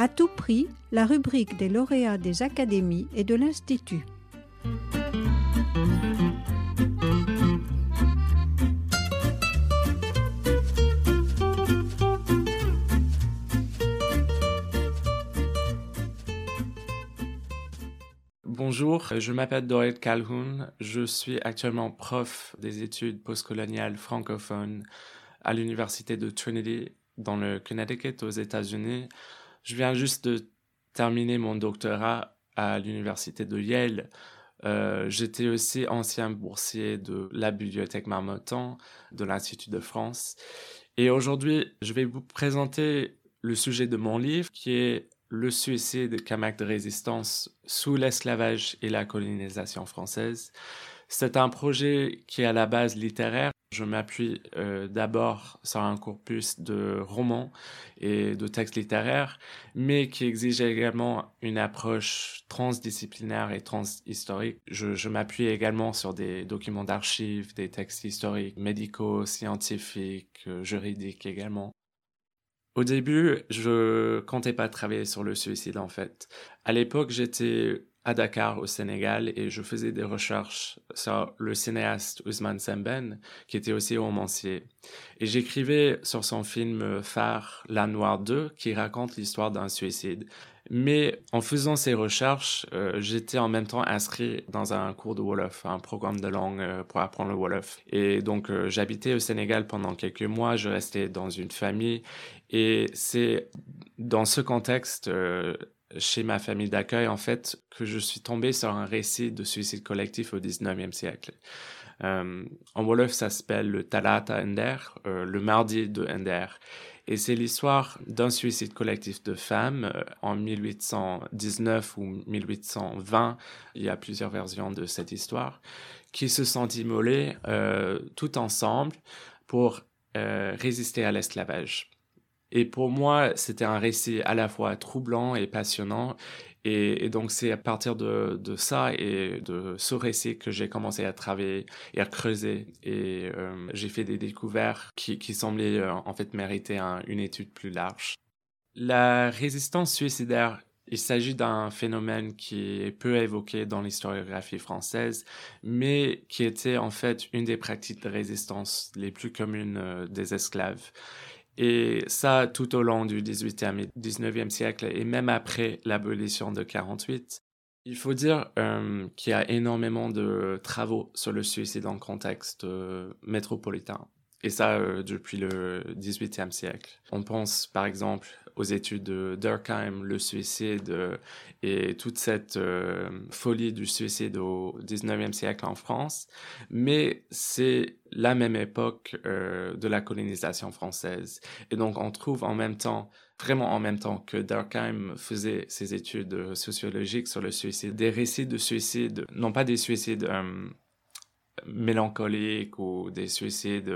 À tout prix, la rubrique des lauréats des académies et de l'Institut. Bonjour, je m'appelle Dorit Calhoun. Je suis actuellement prof des études postcoloniales francophones à l'université de Trinity dans le Connecticut aux États-Unis. Je viens juste de terminer mon doctorat à l'université de Yale. Euh, j'étais aussi ancien boursier de la bibliothèque Marmottan de l'Institut de France. Et aujourd'hui, je vais vous présenter le sujet de mon livre qui est le suicide comme acte de résistance sous l'esclavage et la colonisation française. C'est un projet qui est à la base littéraire. Je m'appuie euh, d'abord sur un corpus de romans et de textes littéraires, mais qui exige également une approche transdisciplinaire et transhistorique. Je, m'appuie également sur des documents d'archives, des textes historiques, médicaux, scientifiques, euh, juridiques également. Au début, je comptais pas travailler sur le suicide en fait. À l'époque, j'étais à Dakar au Sénégal et je faisais des recherches sur le cinéaste Ousmane Semben qui était aussi romancier. Et j'écrivais sur son film phare La Noire 2 qui raconte l'histoire d'un suicide. Mais en faisant ces recherches, euh, j'étais en même temps inscrit dans un cours de Wolof, un programme de langue euh, pour apprendre le Wolof. Et donc euh, j'habitais au Sénégal pendant quelques mois, je restais dans une famille et c'est dans ce contexte chez ma famille d'accueil en fait que je suis tombé sur un récit de suicide collectif au 19e siècle. en Wolof, ça s'appelle le Talata Ender, le mardi de Ender. Et c'est l'histoire d'un suicide collectif de femmes euh, en 1819 ou 1820. Il y a plusieurs versions de cette histoire qui se sont immolées euh, tout ensemble pour euh, résister à l'esclavage. Et pour moi, c'était un récit à la fois troublant et passionnant. Et, donc c'est à partir de, ça et de ce récit que j'ai commencé à travailler et à creuser. Et euh, j'ai fait des découvertes qui, qui semblaient euh, en fait mériter une étude plus large. La résistance suicidaire il s'agit d'un phénomène qui est peu évoqué dans l'historiographie française, mais qui était en fait une des pratiques de résistance les plus communes euh, des esclaves. Et ça, tout au long du 18e et 19e siècle, et même après l'abolition de 48. Il faut dire euh, qu'il y a énormément de travaux sur le suicide en contexte euh, métropolitain. Et ça, euh, depuis le 18e siècle. On pense, par exemple, aux études de Durkheim, le suicide euh, et toute cette euh, folie du suicide au 19e siècle en France. Mais c'est la même époque de la colonisation française. Et donc, on trouve en même temps vraiment en même temps que Durkheim faisait ses études sociologiques sur le suicide, des récits de suicide, non pas des suicides mélancoliques ou des suicides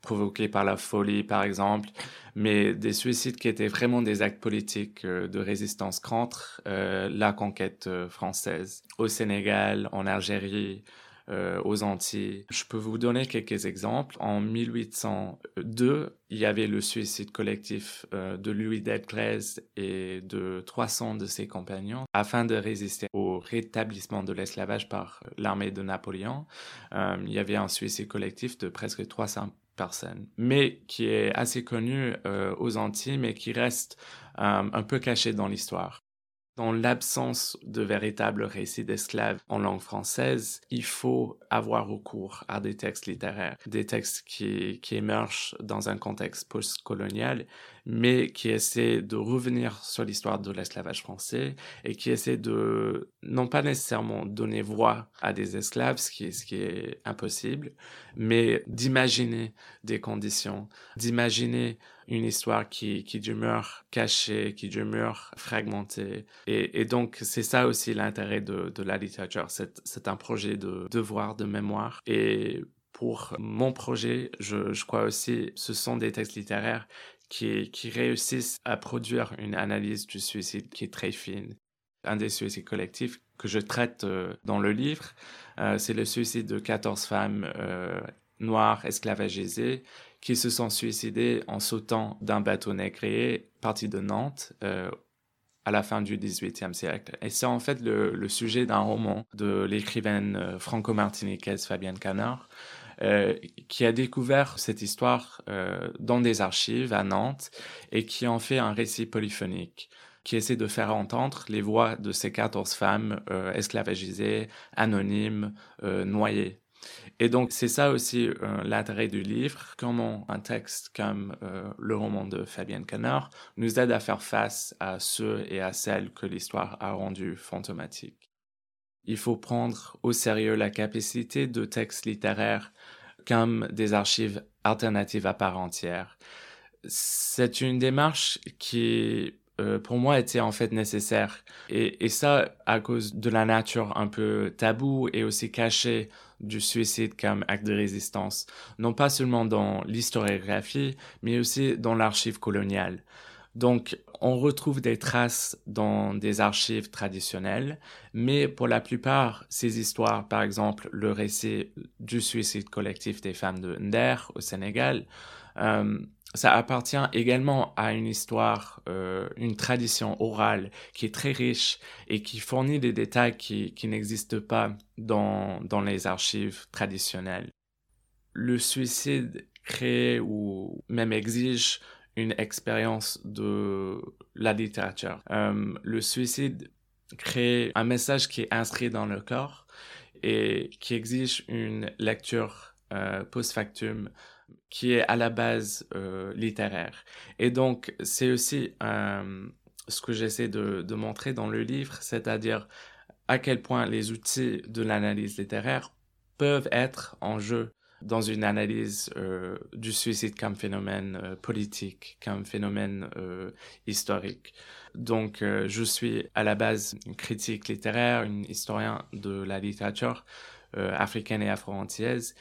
provoqués par la folie, par exemple, mais des suicides qui étaient vraiment des actes politiques euh, de résistance contre euh, la conquête euh, française. Au Sénégal, en Algérie, aux Antilles. Je peux vous donner quelques exemples. En 1802, il y avait le suicide collectif de Louis XIII et de 300 de ses compagnons afin de résister au rétablissement de l'esclavage par l'armée de Napoléon. il y avait un suicide collectif de presque 300 personne, mais qui est assez connu euh, aux Antilles, mais qui reste euh, un peu caché dans l'histoire. Dans l'absence de véritables récits d'esclaves en langue française, il faut avoir recours à des textes littéraires, des textes qui, émergent dans un contexte post-colonial, mais qui essaient de revenir sur l'histoire de l'esclavage français et qui essaient de, non pas nécessairement donner voix à des esclaves, ce qui est, impossible, mais d'imaginer des conditions, d'imaginer une histoire qui, qui demeure cachée, qui demeure fragmentée. Et, donc, c'est ça aussi l'intérêt de, la littérature. C'est un projet de devoir, de mémoire. Et pour mon projet, je, je crois aussi, ce sont des textes littéraires qui, réussissent à produire une analyse du suicide qui est très fine. Un des suicides collectifs que je traite euh, dans le livre, euh, c'est le suicide de 14 femmes euh, noires esclavagisées qui se sont suicidées en sautant d'un bateau négrier parti de Nantes à la fin du XVIIIe siècle. Et c'est en fait le, sujet d'un roman de l'écrivaine franco-martiniquaise Fabienne Canard, euh, qui a découvert cette histoire euh, dans des archives à Nantes et qui en fait un récit polyphonique qui essaie de faire entendre les voix de ces 14 femmes esclavagisées, anonymes, noyées. Et donc, c'est ça aussi euh, l'intérêt du livre, comment un texte comme euh, le roman de Fabienne Canard nous aide à faire face à ceux et à celles que l'histoire a rendus fantomatiques. Il faut prendre au sérieux la capacité de textes littéraires comme des archives alternatives à part entière. C'est une démarche qui euh, pour moi était en fait nécessaire. Et, et, ça à cause de la nature un peu tabou et aussi cachée du suicide comme acte de résistance, non pas seulement dans l'historiographie, mais aussi dans l'archive coloniale. Donc, on retrouve des traces dans des archives traditionnelles, mais pour la plupart, ces histoires, par exemple le récit du suicide collectif des femmes de Nder au Sénégal, euh, ça appartient également à une histoire, euh, une tradition orale qui est très riche et qui fournit des détails qui, qui n'existent pas dans, dans les archives traditionnelles. Le suicide crée ou même exige une expérience de la littérature. Euh, le suicide crée un message qui est inscrit dans le corps et qui exige une lecture euh, post-factum qui est à la base euh, littéraire. Et donc, c'est aussi ce que j'essaie de, montrer dans le livre, c'est-à-dire à quel point les outils de l'analyse littéraire peuvent être en jeu dans une analyse euh, du suicide comme phénomène euh, politique, comme phénomène euh, historique. Donc, je suis à la base une critique littéraire, une historien de la littérature, africaine et afro-antillaise.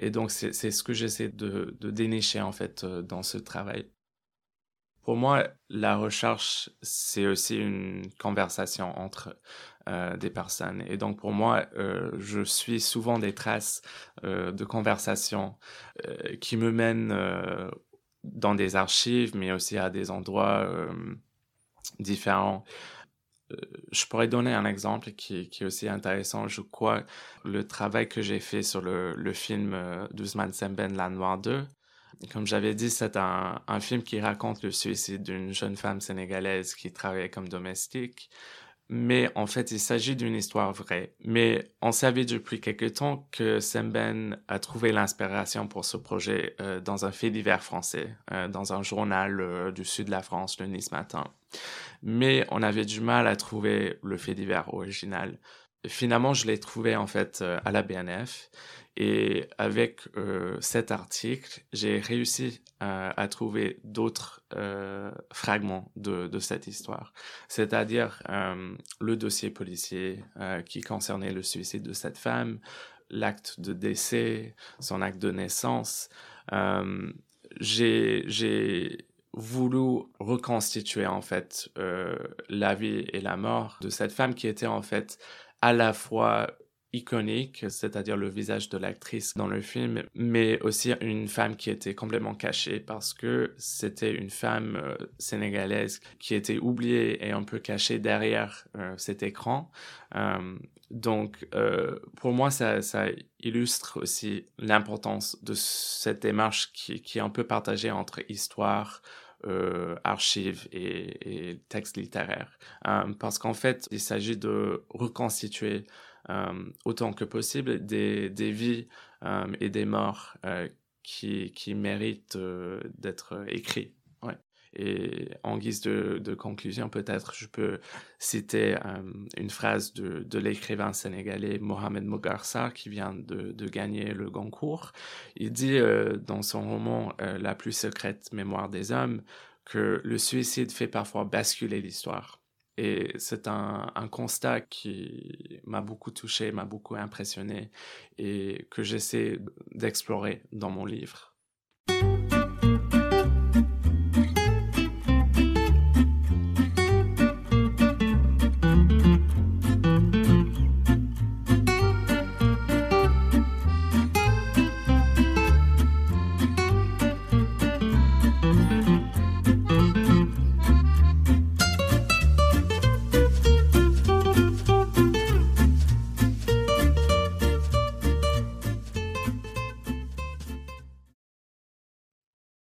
Et donc, c'est ce que j'essaie de, dénicher, en fait, dans ce travail. Pour moi, la recherche, c'est aussi une conversation entre euh, des personnes. Et donc, pour moi, euh, je suis souvent des traces euh, de conversation qui me mènent dans des archives, mais aussi à des endroits différents. Je pourrais donner un exemple qui, est aussi intéressant. Je crois le travail que j'ai fait sur le, le film d'Ousmane Semben, La Noire 2. Comme j'avais dit, c'est un, film qui raconte le suicide d'une jeune femme sénégalaise qui travaillait comme domestique mais en fait, il s'agit d'une histoire vraie. Mais on savait depuis quelque temps que Semben a trouvé l'inspiration pour ce projet euh, dans un fait divers français, euh, dans un journal euh, du sud de la France, le Nice Matin. Mais on avait du mal à trouver le fait divers original. Finalement, je l'ai trouvé en fait euh, à la BNF et avec euh, cet article, j'ai réussi à, trouver d'autres euh, fragments de, cette histoire, c'est-à-dire le dossier policier qui concernait le suicide de cette femme, l'acte de décès, son acte de naissance. J'ai voulu reconstituer en fait la vie et la mort de cette femme qui était en fait à la fois iconique, c'est-à-dire le visage de l'actrice dans le film, mais aussi une femme qui était complètement cachée parce que c'était une femme euh, sénégalaise qui était oubliée et un peu cachée derrière euh, cet écran. Euh, donc, pour moi, ça, illustre aussi l'importance de cette démarche qui est un peu partagée entre histoire, euh, archives et, textes littéraires. Euh, parce qu'en fait, il s'agit de reconstituer euh, autant que possible des, des vies et des morts qui, qui méritent d'être écrits. Et en guise de, conclusion, peut-être, je peux citer euh, une phrase de, l'écrivain sénégalais Mohamed Mogarsa, qui vient de, de gagner le Goncourt. Il dit euh, dans son roman euh, La plus secrète mémoire des hommes que le suicide fait parfois basculer l'histoire. Et c'est un, un, constat qui m'a beaucoup touché, m'a beaucoup impressionné et que j'essaie d'explorer dans mon livre.